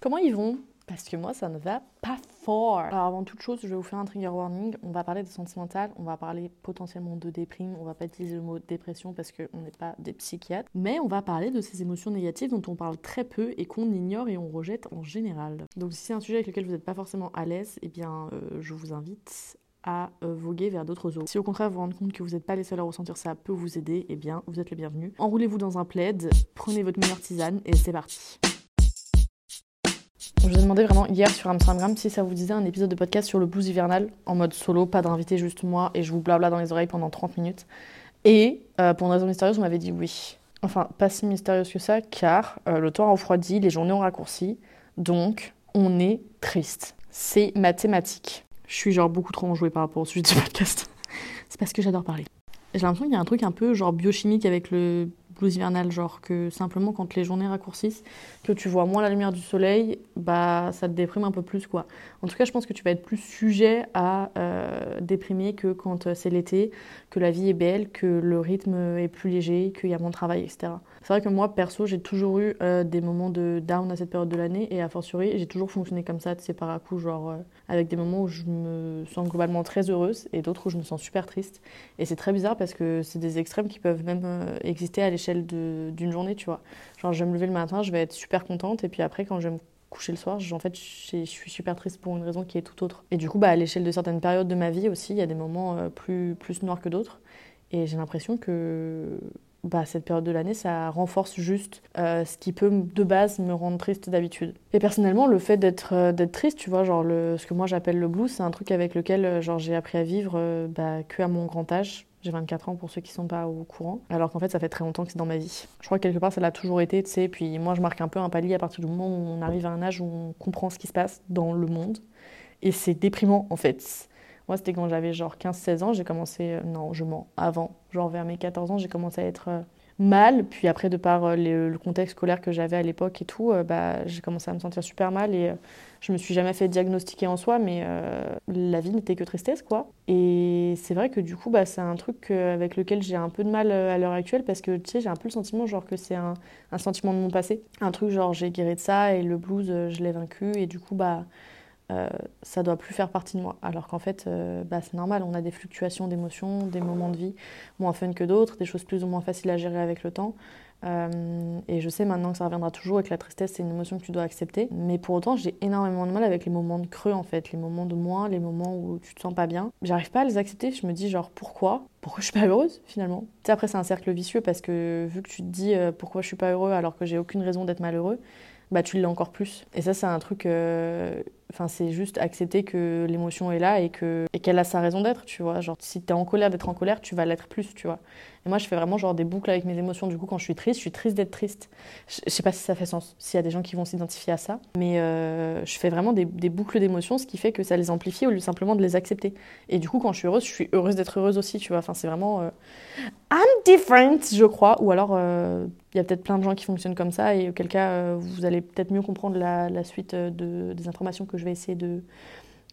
Comment ils vont? Parce que moi, ça ne va pas fort. Alors avant toute chose, je vais vous faire un trigger warning. On va parler de sentimental, on va parler potentiellement de déprime, on va pas utiliser le mot dépression parce qu'on n'est pas des psychiatres, mais on va parler de ces émotions négatives dont on parle très peu et qu'on ignore et on rejette en général. Donc si c'est un sujet avec lequel vous n'êtes pas forcément à l'aise, eh bien euh, je vous invite à euh, voguer vers d'autres eaux. Si au contraire vous vous rendez compte que vous n'êtes pas les seuls à ressentir ça peut vous aider, eh bien vous êtes le bienvenu. Enroulez-vous dans un plaid, prenez votre meilleure tisane et c'est parti. Je vous ai demandé vraiment hier sur Instagram si ça vous disait un épisode de podcast sur le blues hivernal, en mode solo, pas d'invité, juste moi, et je vous blabla dans les oreilles pendant 30 minutes. Et euh, pour une raison mystérieuse, on m'avait dit oui. Enfin, pas si mystérieuse que ça, car euh, le temps a refroidi, les journées ont raccourci, donc on est triste. C'est mathématique. Je suis genre beaucoup trop enjouée par rapport au sujet du podcast. C'est parce que j'adore parler. J'ai l'impression qu'il y a un truc un peu genre biochimique avec le genre que simplement quand les journées raccourcissent, que tu vois moins la lumière du soleil, bah ça te déprime un peu plus quoi. En tout cas, je pense que tu vas être plus sujet à euh, déprimer que quand euh, c'est l'été, que la vie est belle, que le rythme est plus léger, qu'il y a moins de travail, etc. C'est vrai que moi, perso, j'ai toujours eu euh, des moments de down à cette période de l'année et a fortiori, j'ai toujours fonctionné comme ça, tu par à coup, genre avec des moments où je me sens globalement très heureuse et d'autres où je me sens super triste. Et c'est très bizarre parce que c'est des extrêmes qui peuvent même exister à l'échelle d'une journée, tu vois. Genre, je vais me lever le matin, je vais être super contente, et puis après, quand je me coucher le soir, en fait, je suis super triste pour une raison qui est tout autre. Et du coup, bah, à l'échelle de certaines périodes de ma vie aussi, il y a des moments euh, plus, plus noirs que d'autres. Et j'ai l'impression que bah, cette période de l'année, ça renforce juste euh, ce qui peut de base me rendre triste d'habitude. Et personnellement, le fait d'être euh, d'être triste, tu vois, genre le, ce que moi j'appelle le blues, c'est un truc avec lequel j'ai appris à vivre bah, que à mon grand âge. J'ai 24 ans pour ceux qui sont pas au courant, alors qu'en fait ça fait très longtemps que c'est dans ma vie. Je crois que quelque part ça l'a toujours été, tu sais, puis moi je marque un peu un palier à partir du moment où on arrive à un âge où on comprend ce qui se passe dans le monde. Et c'est déprimant en fait. Moi c'était quand j'avais genre 15-16 ans, j'ai commencé, euh, non je mens, avant, genre vers mes 14 ans j'ai commencé à être euh, mal. Puis après, de par euh, le contexte scolaire que j'avais à l'époque et tout, euh, bah, j'ai commencé à me sentir super mal et euh, je me suis jamais fait diagnostiquer en soi, mais la vie n'était que tristesse, quoi. Et c'est vrai que du coup, bah, c'est un truc avec lequel j'ai un peu de mal à l'heure actuelle parce que tu sais, j'ai un peu le sentiment genre que c'est un, un, sentiment de mon passé. Un truc genre j'ai guéri de ça et le blues, je l'ai vaincu et du coup, bah euh, ça doit plus faire partie de moi. Alors qu'en fait, euh, bah, c'est normal, on a des fluctuations d'émotions, des moments de vie moins fun que d'autres, des choses plus ou moins faciles à gérer avec le temps. Euh, et je sais maintenant que ça reviendra toujours et que la tristesse, c'est une émotion que tu dois accepter. Mais pour autant, j'ai énormément de mal avec les moments de creux, en fait, les moments de moins, les moments où tu te sens pas bien. J'arrive pas à les accepter. Je me dis, genre, pourquoi? Pourquoi je suis pas heureuse, finalement? Après, c'est un cercle vicieux parce que vu que tu te dis pourquoi je suis pas heureux alors que j'ai aucune raison d'être malheureux, bah tu l'es encore plus. Et ça, c'est un truc. Euh, enfin, c'est juste accepter que l'émotion est là et que et qu'elle a sa raison d'être, tu vois. Genre, si t'es en colère d'être en colère, tu vas l'être plus, tu vois. Et moi, je fais vraiment genre des boucles avec mes émotions. Du coup, quand je suis triste, je suis triste d'être triste. Je, sais pas si ça fait sens, s'il y a des gens qui vont s'identifier à ça, mais euh, je fais vraiment des, des boucles d'émotions, ce qui fait que ça les amplifie au lieu simplement de les accepter. Et du coup, quand je suis heureuse, je suis heureuse d'être heureuse aussi, tu vois. Enfin, c'est vraiment euh, I'm different, je crois. Ou alors il y a peut-être plein de gens qui fonctionnent comme ça et auquel cas euh, vous allez peut-être mieux comprendre la, suite euh, de, des informations que je vais essayer de,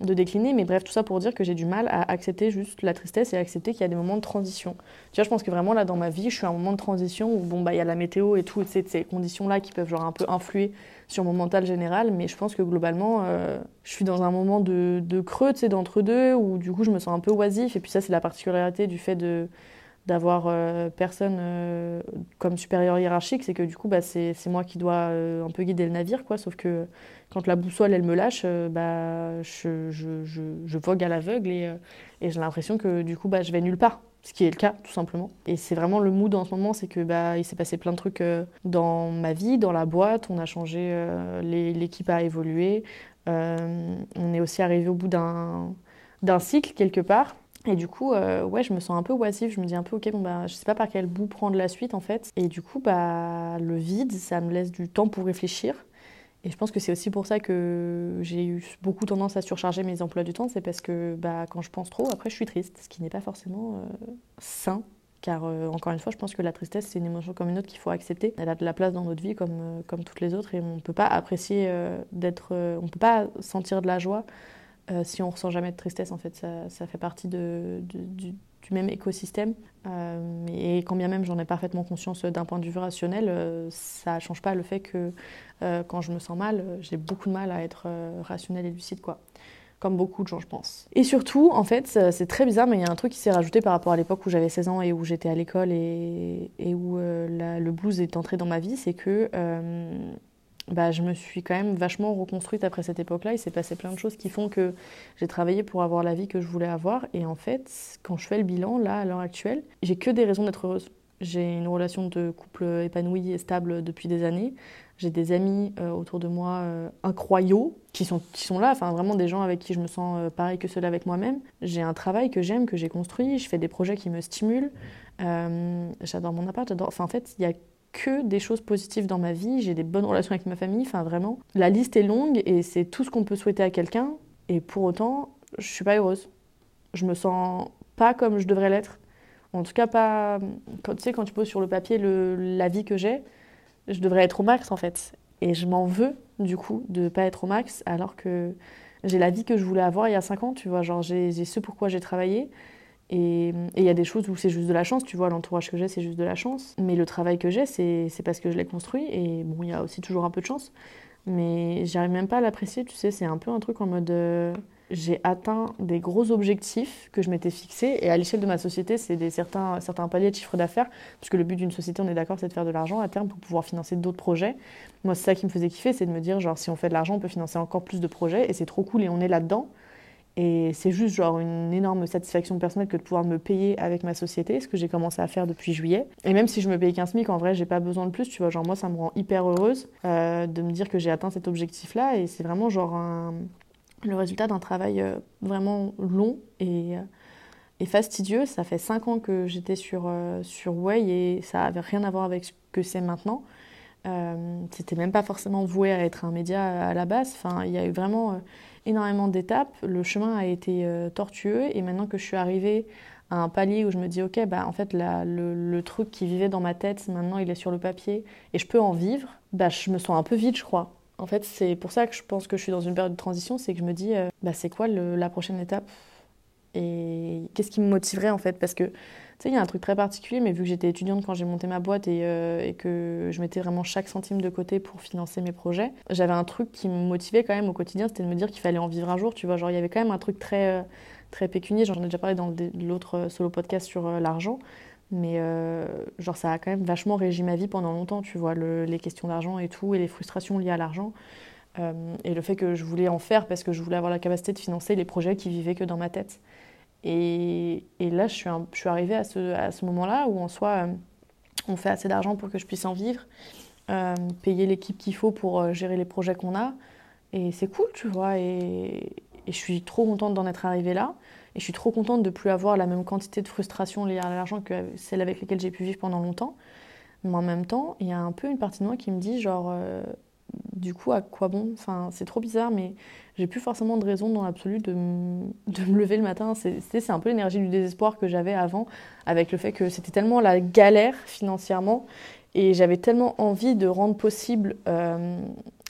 de décliner. Mais bref, tout ça pour dire que j'ai du mal à accepter juste la tristesse et accepter qu'il y a des moments de transition. Tu vois, je pense que vraiment là dans ma vie, je suis à un moment de transition où bon bah il y a la météo et tout, et ces conditions-là qui peuvent genre un peu influer sur mon mental général, mais je pense que globalement, euh, je suis dans un moment de, de creux, tu sais, d'entre deux, où du coup je me sens un peu oisif, et puis ça c'est la particularité du fait de d'avoir euh, personne euh, comme supérieur hiérarchique, c'est que du coup, bah, c'est moi qui dois euh, un peu guider le navire, quoi. Sauf que quand la boussole, elle me lâche, bah, je, vogue à l'aveugle et, et j'ai l'impression que du coup, bah, je vais nulle part. Ce qui est le cas, tout simplement. Et c'est vraiment le mood en ce moment, c'est que bah, il s'est passé plein de trucs dans ma vie, dans la boîte. On a changé, l'équipe a évolué. on est aussi arrivé au bout d'un cycle quelque part. Et du coup, euh, ouais, je me sens un peu oisive. Je me dis un peu, ok, bon, bah, je sais pas par quel bout prendre la suite en fait. Et du coup, bah, le vide, ça me laisse du temps pour réfléchir. Et je pense que c'est aussi pour ça que j'ai eu beaucoup tendance à surcharger mes emplois du temps. C'est parce que bah, quand je pense trop, après, je suis triste, ce qui n'est pas forcément euh, sain. Car euh, encore une fois, je pense que la tristesse, c'est une émotion comme une autre qu'il faut accepter. Elle a de la place dans notre vie comme, comme toutes les autres et on ne peut pas apprécier d'être. on ne peut pas sentir de la joie euh, si on ressent jamais de tristesse, en fait, ça, ça fait partie de, du, même écosystème. et quand bien même j'en ai parfaitement conscience d'un point de vue rationnel, ça ne change pas le fait que quand je me sens mal, j'ai beaucoup de mal à être rationnel et lucide. quoi comme beaucoup de gens, je pense. Et surtout, en fait, c'est très bizarre, mais il y a un truc qui s'est rajouté par rapport à l'époque où j'avais 16 ans et où j'étais à l'école et, où euh, le blues est entré dans ma vie, c'est que euh, bah, je me suis quand même vachement reconstruite après cette époque-là. Il s'est passé plein de choses qui font que j'ai travaillé pour avoir la vie que je voulais avoir. Et en fait, quand je fais le bilan, là, à l'heure actuelle, j'ai que des raisons d'être heureuse. J'ai une relation de couple épanouie et stable depuis des années. J'ai des amis euh, autour de moi euh, incroyables qui sont, qui sont là, enfin vraiment des gens avec qui je me sens euh, pareil que ceux-là avec moi-même. J'ai un travail que j'aime, que j'ai construit, je fais des projets qui me stimulent. j'adore mon appart, j'adore. Enfin en fait, il y a que des choses positives dans ma vie, j'ai des bonnes relations avec ma famille, enfin vraiment. La liste est longue et c'est tout ce qu'on peut souhaiter à quelqu'un et pour autant, je suis pas heureuse. Je me sens pas comme je devrais l'être. En tout cas, pas. Quand, tu sais, quand tu poses sur le papier le, la vie que j'ai, je devrais être au max en fait. Et je m'en veux du coup de pas être au max alors que j'ai la vie que je voulais avoir il y a 5 ans, tu vois. Genre j'ai ce pourquoi j'ai travaillé. Et il y a des choses où c'est juste de la chance, tu vois, l'entourage que j'ai, c'est juste de la chance. Mais le travail que j'ai, c'est parce que je l'ai construit. Et bon, il y a aussi toujours un peu de chance. Mais j'arrive même pas à l'apprécier, tu sais, c'est un peu un truc en mode... Euh, j'ai atteint des gros objectifs que je m'étais fixés. Et à l'échelle de ma société, c'est certains, certains paliers de chiffre d'affaires. Puisque le but d'une société, on est d'accord, c'est de faire de l'argent à terme pour pouvoir financer d'autres projets. Moi, c'est ça qui me faisait kiffer, c'est de me dire, genre, si on fait de l'argent, on peut financer encore plus de projets. Et c'est trop cool et on est là-dedans. Et c'est juste genre une énorme satisfaction personnelle que de pouvoir me payer avec ma société, ce que j'ai commencé à faire depuis juillet. Et même si je me paye 15 SMIC, en vrai, j'ai pas besoin de plus, tu vois. Genre, moi, ça me rend hyper heureuse euh, de me dire que j'ai atteint cet objectif-là. Et c'est vraiment genre le résultat d'un travail euh, vraiment long et, euh, et, fastidieux. Ça fait cinq ans que j'étais sur, sur Way et ça n'avait rien à voir avec ce que c'est maintenant. Euh, c'était même pas forcément voué à être un média à la base. Enfin, il y a eu vraiment énormément d'étapes. Le chemin a été tortueux et maintenant que je suis arrivée à un palier où je me dis ok bah en fait le, le, truc qui vivait dans ma tête maintenant il est sur le papier et je peux en vivre bah je me sens un peu vide je crois en fait, c'est pour ça que je pense que je suis dans une période de transition, c'est que je me dis, euh, bah, c'est quoi la prochaine étape? Et qu'est-ce qui me motiverait en fait? Parce que, tu sais, il y a un truc très particulier, mais vu que j'étais étudiante quand j'ai monté ma boîte et, euh, que je mettais vraiment chaque centime de côté pour financer mes projets, j'avais un truc qui me motivait quand même au quotidien, c'était de me dire qu'il fallait en vivre un jour, tu vois. Genre, il y avait quand même un truc très, euh, très pécunier, j'en ai déjà parlé dans l'autre solo podcast sur l'argent. Mais euh, genre, ça a quand même vachement régi ma vie pendant longtemps, tu vois, les questions d'argent et tout, et les frustrations liées à l'argent. Euh, et le fait que je voulais en faire parce que je voulais avoir la capacité de financer les projets qui vivaient que dans ma tête. Et, là, je suis, arrivée à ce, moment-là où en soi, euh, on fait assez d'argent pour que je puisse en vivre, payer l'équipe qu'il faut pour gérer les projets qu'on a. Et c'est cool, tu vois, et, je suis trop contente d'en être arrivée là. Et je suis trop contente de plus avoir la même quantité de frustration liée à l'argent que celle avec laquelle j'ai pu vivre pendant longtemps. Mais en même temps, il y a un peu une partie de moi qui me dit genre, euh, du coup, à quoi bon? Enfin, c'est trop bizarre, mais j'ai plus forcément de raison dans l'absolu de, de, me lever le matin. C'est un peu l'énergie du désespoir que j'avais avant, avec le fait que c'était tellement la galère financièrement, et j'avais tellement envie de rendre possible euh,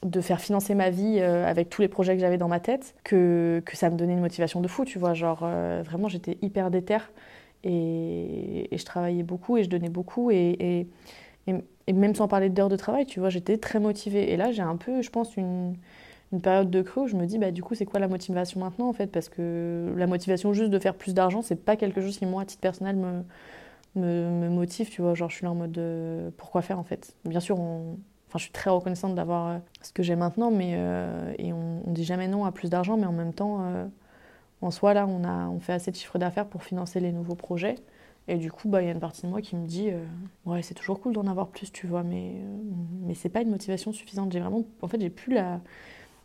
de faire financer ma vie euh, avec tous les projets que j'avais dans ma tête, que, que, ça me donnait une motivation de fou, tu vois. Genre, euh, vraiment, j'étais hyper déter et, et, je travaillais beaucoup et je donnais beaucoup. Et, et même sans parler d'heures de travail, tu vois, j'étais très motivée. Et là, j'ai un peu, je pense, une, période de creux où je me dis, bah, du coup, c'est quoi la motivation maintenant, en fait? Parce que la motivation juste de faire plus d'argent, c'est pas quelque chose qui, moi, à titre personnel, me, me, motive, tu vois. Genre, je suis là en mode, pourquoi faire, en fait? Bien sûr, on je suis très reconnaissante d'avoir euh, ce que j'ai maintenant, mais euh, et on, ne dit jamais non à plus d'argent, mais en même temps, euh, en soi, là, on, a, on fait assez de chiffre d'affaires pour financer les nouveaux projets. Et du coup, bah, il y a une partie de moi qui me dit Ouais, c'est toujours cool d'en avoir plus, tu vois, mais, mais c'est pas une motivation suffisante. J'ai vraiment. En fait, j'ai plus la.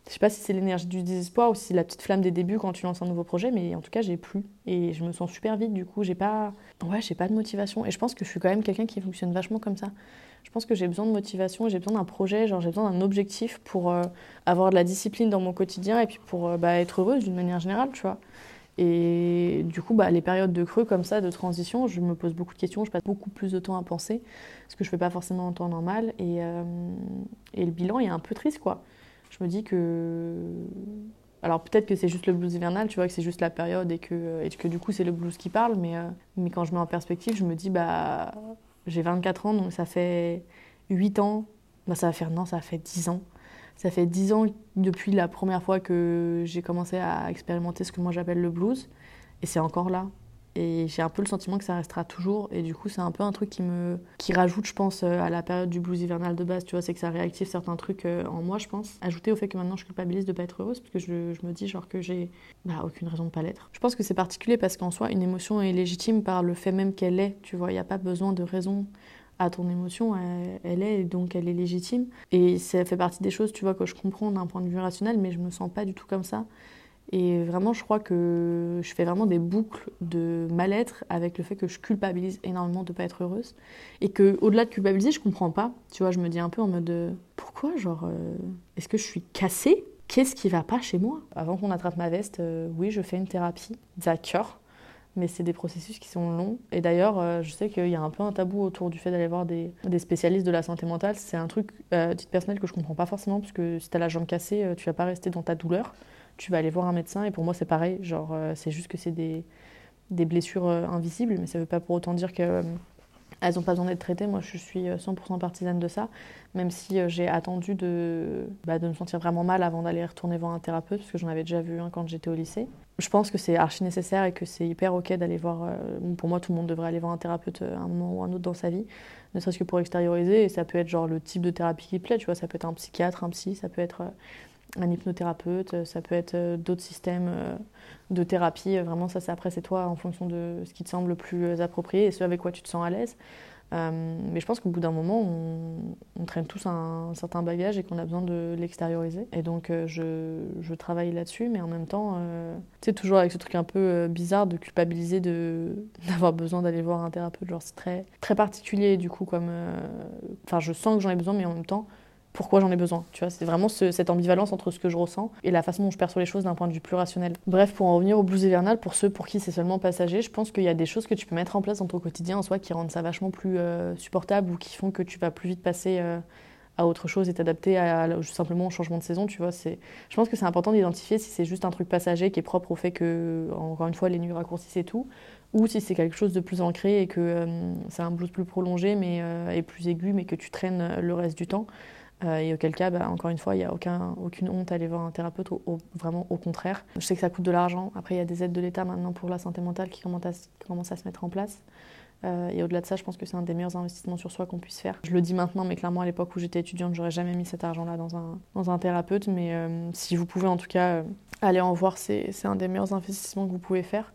Je sais pas si c'est l'énergie du désespoir ou si c'est la petite flamme des débuts quand tu lances un nouveau projet, mais en tout cas, j'ai plus. Et je me sens super vite, du coup, j'ai pas. Ouais, j'ai pas de motivation. Et je pense que je suis quand même quelqu'un qui fonctionne vachement comme ça je pense que j'ai besoin de motivation, j'ai besoin d'un projet, genre j'ai besoin d'un objectif pour euh, avoir de la discipline dans mon quotidien et puis pour euh, bah, être heureuse d'une manière générale, tu vois. Et du coup, bah, les périodes de creux comme ça, de transition, je me pose beaucoup de questions, je passe beaucoup plus de temps à penser, ce que je fais pas forcément en temps normal. Et, euh, et le bilan est un peu triste, quoi. Je me dis que Alors peut-être que c'est juste le blues hivernal, tu vois, que c'est juste la période et que, et que du coup c'est le blues qui parle, mais, euh, mais quand je mets en perspective, je me dis, bah, j'ai 24 ans, donc ça fait 8 ans, bah, ça va faire, non, ça fait 10 ans. Ça fait 10 ans depuis la première fois que j'ai commencé à expérimenter ce que moi j'appelle le blues, et c'est encore là. Et j'ai un peu le sentiment que ça restera toujours. Et du coup, c'est un peu un truc qui me qui rajoute, je pense, euh, à la période du blues hivernal de base. Tu vois, c'est que ça réactive certains trucs euh, en moi, je pense. Ajouté au fait que maintenant je culpabilise de pas être heureuse, parce que je, je me dis genre que j'ai bah, aucune raison de pas l'être. Je pense que c'est particulier parce qu'en soi, une émotion est légitime par le fait même qu'elle est. Tu vois, il n'y a pas besoin de raison à ton émotion, elle, est, donc elle est légitime. Et ça fait partie des choses, tu vois, que je comprends d'un point de vue rationnel, mais je me sens pas du tout comme ça. Et vraiment, je crois que je fais vraiment des boucles de mal-être avec le fait que je culpabilise énormément de ne pas être heureuse. Et que au-delà de culpabiliser, je comprends pas. Tu vois, je me dis un peu en mode euh, pourquoi Genre, euh, est-ce que je suis cassée? Qu'est-ce qui va pas chez moi? Avant qu'on attrape ma veste, euh, oui, je fais une thérapie. D'accord. Mais c'est des processus qui sont longs. Et d'ailleurs, je sais qu'il y a un peu un tabou autour du fait d'aller voir des, spécialistes de la santé mentale. C'est un truc, euh, titre personnel, que je comprends pas forcément, parce que si tu as la jambe cassée, tu vas pas rester dans ta douleur tu vas aller voir un médecin. Et pour moi, c'est pareil. Genre, euh, c'est juste que c'est des, blessures euh, invisibles, mais ça ne veut pas pour autant dire qu'elles euh, n'ont pas besoin d'être traitées. Moi, je suis 100% partisane de ça, même si j'ai attendu bah, de me sentir vraiment mal avant d'aller retourner voir un thérapeute, parce que j'en avais déjà vu un quand j'étais au lycée. Je pense que c'est archi nécessaire et que c'est hyper ok d'aller voir. pour moi, tout le monde devrait aller voir un thérapeute à un moment ou un autre dans sa vie, ne serait-ce que pour extérioriser. Et ça peut être genre le type de thérapie qui plaît, tu vois. Ça peut être un psychiatre, un psy, ça peut être un hypnothérapeute, ça peut être euh, d'autres systèmes euh, de thérapie. Vraiment, ça, c'est après, c'est toi en fonction de ce qui te semble le plus euh, approprié et ce avec quoi tu te sens à l'aise. Mais je pense qu'au bout d'un moment, on, traîne tous un, certain bagage et qu'on a besoin de l'extérioriser. Et donc, je, je, travaille là-dessus, mais en même temps, tu sais, toujours avec ce truc un peu bizarre de culpabiliser d'avoir besoin d'aller voir un thérapeute. Genre, c'est très, très particulier, du coup, comme. Enfin, je sens que j'en ai besoin, mais en même temps, pourquoi j'en ai besoin. Tu vois, c'est vraiment cette ambivalence entre ce que je ressens et la façon dont je perçois les choses d'un point de vue plus rationnel. Bref, pour en revenir au blues hivernal, pour ceux pour qui c'est seulement passager, je pense qu'il y a des choses que tu peux mettre en place dans ton quotidien en soi qui rendent ça vachement plus euh, supportable ou qui font que tu vas plus vite passer euh, à autre chose et t'adapter à, simplement au changement de saison. Tu vois, c'est, je pense que c'est important d'identifier si c'est juste un truc passager qui est propre au fait que, encore une fois, les nuits raccourcissent et tout, ou si c'est quelque chose de plus ancré et que euh, c'est un blues plus prolongé mais et plus aigu, mais que tu traînes le reste du temps. Euh, et auquel cas, bah, encore une fois, il n'y a aucun, aucune honte à aller voir un thérapeute, vraiment au contraire. Je sais que ça coûte de l'argent. Après, il y a des aides de l'État maintenant pour la santé mentale qui commencent à, se mettre en place. Euh, et au-delà de ça, je pense que c'est un des meilleurs investissements sur soi qu'on puisse faire. Je le dis maintenant, mais clairement, à l'époque où j'étais étudiante, j'aurais jamais mis cet argent-là dans un, dans un thérapeute. Mais euh, si vous pouvez en tout cas aller en voir, c'est un des meilleurs investissements que vous pouvez faire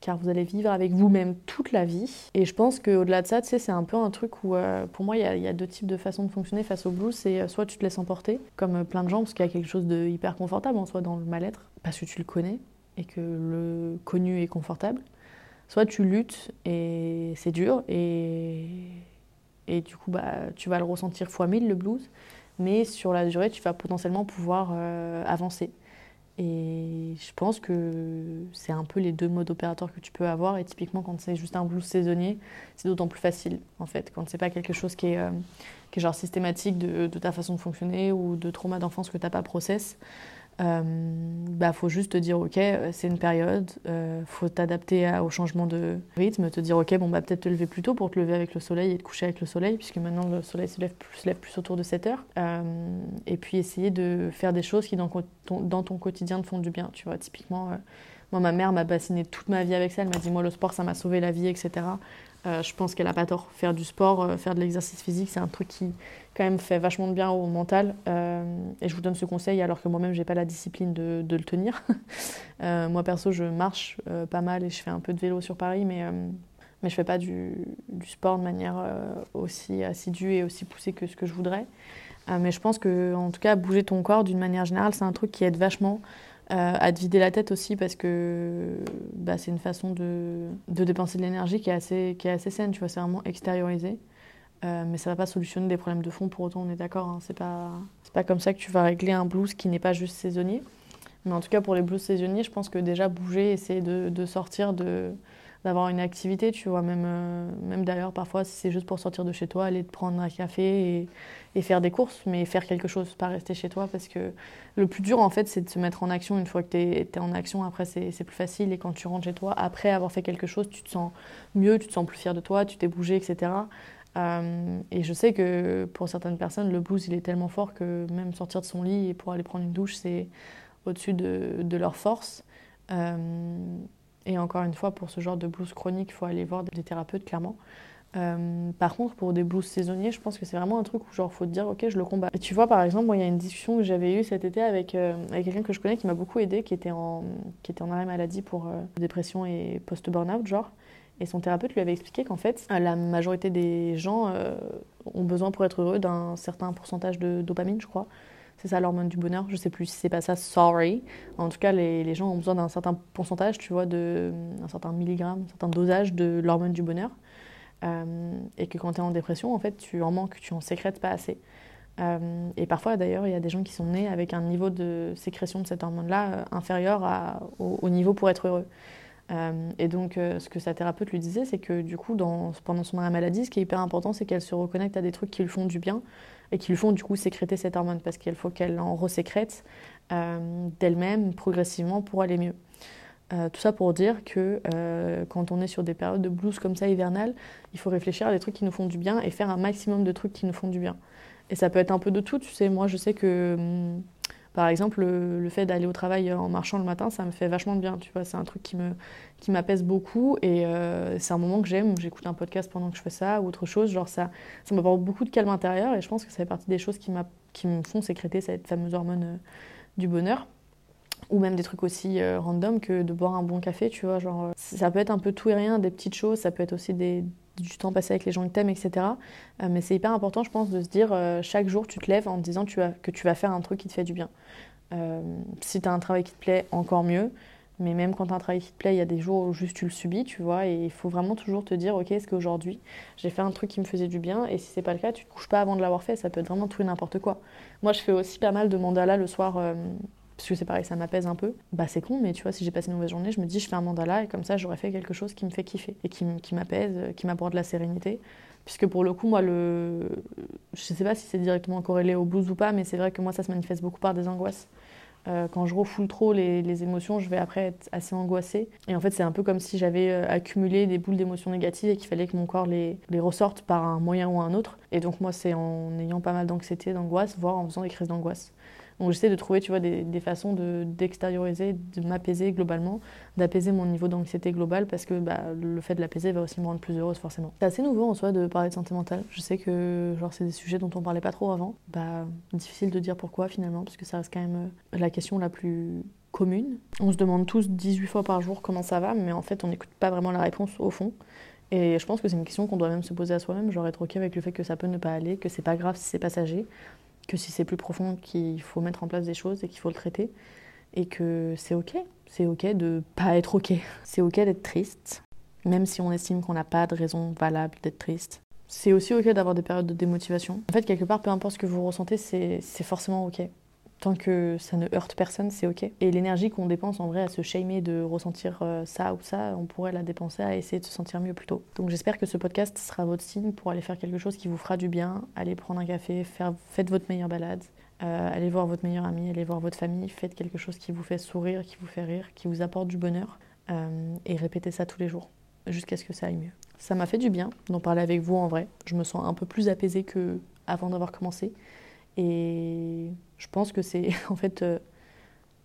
car vous allez vivre avec vous-même toute la vie. Et je pense qu'au-delà de ça, tu sais, c'est un peu un truc où, euh, pour moi, il y, a deux types de façons de fonctionner face au blues. C'est euh, soit tu te laisses emporter, comme euh, plein de gens, parce qu'il y a quelque chose de hyper confortable en soi dans le mal-être, parce que tu le connais et que le connu est confortable. Soit tu luttes et c'est dur et, et du coup, bah, tu vas le ressentir fois mille, le blues. Mais sur la durée, tu vas potentiellement pouvoir avancer. Et je pense que c'est un peu les deux modes opérateurs que tu peux avoir. Et typiquement, quand c'est juste un blues saisonnier, c'est d'autant plus facile, en fait. Quand c'est pas quelque chose qui est, euh, qui est genre systématique de, de, ta façon de fonctionner ou de trauma d'enfance que tu n'as pas process, euh, bah faut juste te dire ok euh, c'est une période euh, faut t'adapter au changement de rythme te dire ok bon bah peut-être te lever plus tôt pour te lever avec le soleil et te coucher avec le soleil puisque maintenant le soleil se lève plus, se lève plus autour de 7 heures euh, et puis essayer de faire des choses qui dans ton, quotidien te font du bien tu vois typiquement moi ma mère m'a bassiné toute ma vie avec ça elle m'a dit moi le sport ça m'a sauvé la vie etc euh, je pense qu'elle a pas tort. Faire du sport, euh, faire de l'exercice physique, c'est un truc qui quand même fait vachement de bien au mental. Euh, et je vous donne ce conseil alors que moi-même j'ai pas la discipline de, le tenir. moi perso, je marche pas mal et je fais un peu de vélo sur Paris, mais mais je fais pas du, sport de manière aussi assidue et aussi poussée que ce que je voudrais. mais je pense que en tout cas bouger ton corps d'une manière générale, c'est un truc qui aide vachement. Euh, à te vider la tête aussi parce que bah, c'est une façon de, dépenser de l'énergie qui, est assez, qui est assez saine, tu vois, c'est vraiment extérioriser. Euh, mais ça va pas solutionner des problèmes de fond, pour autant on est d'accord, hein, c'est pas, pas comme ça que tu vas régler un blues qui n'est pas juste saisonnier. Mais en tout cas pour les blues saisonniers, je pense que déjà bouger, essayer de, de sortir d'avoir une activité, tu vois, même, euh, même d'ailleurs parfois si c'est juste pour sortir de chez toi, aller te prendre un café et, faire des courses, mais faire quelque chose, pas rester chez toi, parce que le plus dur en fait c'est de se mettre en action, une fois que tu es, en action, après c'est plus facile, et quand tu rentres chez toi, après avoir fait quelque chose, tu te sens mieux, tu te sens plus fier de toi, tu t'es bougé, etc. Euh, et je sais que pour certaines personnes, le blues il est tellement fort que même sortir de son lit et pour aller prendre une douche, c'est au-dessus de, leur force. Euh, et encore une fois, pour ce genre de blues chronique, il faut aller voir des thérapeutes, clairement. Euh, par contre, pour des blues saisonniers, je pense que c'est vraiment un truc où genre faut te dire ok, je le combats. Et tu vois, par exemple, il y a une discussion que j'avais eue cet été avec, avec quelqu'un que je connais qui m'a beaucoup aidé, qui était en, qui était en arrêt maladie pour dépression et post-burnout, genre. Et son thérapeute lui avait expliqué qu'en fait, la majorité des gens euh, ont besoin pour être heureux d'un certain pourcentage de dopamine, je crois. C'est ça l'hormone du bonheur. Je sais plus si c'est pas ça, sorry. En tout cas, les, gens ont besoin d'un certain pourcentage, tu vois, de, un certain milligramme, un certain dosage de l'hormone du bonheur. Euh, et que quand tu es en dépression, en fait, tu en manques, tu en sécrètes pas assez. Euh, et parfois, d'ailleurs, il y a des gens qui sont nés avec un niveau de sécrétion de cette hormone-là euh, inférieur au, niveau pour être heureux. Euh, et donc, euh, ce que sa thérapeute lui disait, c'est que du coup, dans, pendant son arrêt maladie, ce qui est hyper important, c'est qu'elle se reconnecte à des trucs qui lui font du bien et qui lui font du coup sécréter cette hormone parce qu'il faut qu'elle en resécrète euh, d'elle-même progressivement pour aller mieux. Tout ça pour dire que quand on est sur des périodes de blues comme ça hivernales, il faut réfléchir à des trucs qui nous font du bien et faire un maximum de trucs qui nous font du bien. Et ça peut être un peu de tout, tu sais. Moi, je sais que, hum, par exemple, le, fait d'aller au travail en marchant le matin, ça me fait vachement de bien, tu vois. C'est un truc qui me qui m'apaise beaucoup et euh, c'est un moment que j'aime. J'écoute un podcast pendant que je fais ça ou autre chose. Genre ça, ça m'apporte beaucoup de calme intérieur et je pense que ça fait partie des choses qui, qui me font sécréter cette fameuse hormone euh, du bonheur. Ou même des trucs aussi euh, random que de boire un bon café, tu vois. Genre, ça peut être un peu tout et rien, des petites choses, ça peut être aussi des, du temps passé avec les gens que t'aimes, etc. Euh, mais c'est hyper important, je pense, de se dire euh, chaque jour, tu te lèves en te disant que tu vas faire un truc qui te fait du bien. Euh, si tu as un travail qui te plaît, encore mieux. Mais même quand tu as un travail qui te plaît, il y a des jours où juste tu le subis, tu vois. Et il faut vraiment toujours te dire, ok, est-ce qu'aujourd'hui, j'ai fait un truc qui me faisait du bien Et si c'est pas le cas, tu te couches pas avant de l'avoir fait. Ça peut être vraiment tout et n'importe quoi. Moi, je fais aussi pas mal de mandala le soir. Euh, parce que c'est pareil, ça m'apaise un peu. Bah c'est con, mais tu vois, si j'ai passé une mauvaise journée, je me dis, je fais un mandala et comme ça, j'aurais fait quelque chose qui me fait kiffer et qui, m'apaise, qui m'apporte de la sérénité. Puisque pour le coup, moi, le... je sais pas si c'est directement corrélé au blues ou pas, mais c'est vrai que moi, ça se manifeste beaucoup par des angoisses. Euh, quand je refoule trop les, les, émotions, je vais après être assez angoissée. Et en fait, c'est un peu comme si j'avais euh, accumulé des boules d'émotions négatives et qu'il fallait que mon corps les, les, ressorte par un moyen ou un autre. Et donc, moi, c'est en ayant pas mal d'anxiété, d'angoisse, voire en faisant des crises d'angoisse. Donc j'essaie de trouver tu vois, des, façons d'extérioriser, de, m'apaiser globalement, d'apaiser mon niveau d'anxiété globale parce que bah, le fait de l'apaiser va aussi me rendre plus heureuse forcément. C'est assez nouveau en soi de parler de santé mentale. Je sais que c'est des sujets dont on parlait pas trop avant. Bah, difficile de dire pourquoi finalement parce que ça reste quand même euh, la question la plus commune. On se demande tous 18 fois par jour comment ça va, mais en fait on n'écoute pas vraiment la réponse au fond. Et je pense que c'est une question qu'on doit même se poser à soi-même, genre être ok avec le fait que ça peut ne pas aller, que c'est pas grave si c'est passager, que si c'est plus profond, qu'il faut mettre en place des choses et qu'il faut le traiter. Et que c'est ok. C'est ok de pas être ok. C'est ok d'être triste, même si on estime qu'on n'a pas de raison valable d'être triste. C'est aussi ok d'avoir des périodes de démotivation. En fait, quelque part, peu importe ce que vous ressentez, c'est forcément ok. Tant que ça ne heurte personne, c'est ok. Et l'énergie qu'on dépense en vrai à se shamer de ressentir euh, ça ou ça, on pourrait la dépenser à essayer de se sentir mieux plutôt. Donc j'espère que ce podcast sera votre signe pour aller faire quelque chose qui vous fera du bien, aller prendre un café, faire, faites votre meilleure balade, euh, allez voir votre meilleur ami, allez voir votre famille, faites quelque chose qui vous fait sourire, qui vous fait rire, qui vous apporte du bonheur, euh, et répétez ça tous les jours, jusqu'à ce que ça aille mieux. Ça m'a fait du bien d'en parler avec vous en vrai. Je me sens un peu plus apaisée que avant d'avoir commencé. Et je pense que c'est en fait euh,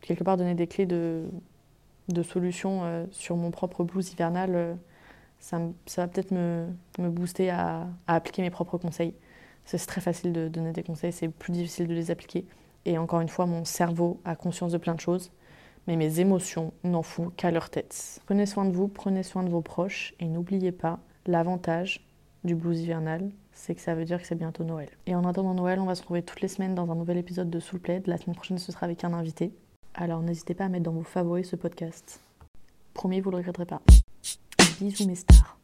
quelque part donner des clés de, solutions euh, sur mon propre blues hivernal. Euh, ça, va peut-être me, me, booster à, à, appliquer mes propres conseils. C'est très facile de donner des conseils, c'est plus difficile de les appliquer. Et encore une fois, mon cerveau a conscience de plein de choses, mais mes émotions n'en font qu'à leur tête. Prenez soin de vous, prenez soin de vos proches et n'oubliez pas l'avantage du blues hivernal, c'est que ça veut dire que c'est bientôt Noël. Et en attendant Noël, on va se retrouver toutes les semaines dans un nouvel épisode de Soul Plaid. La semaine prochaine, ce sera avec un invité. Alors n'hésitez pas à mettre dans vos favoris ce podcast. Promis, vous ne le regretterez pas. Bisous mes stars.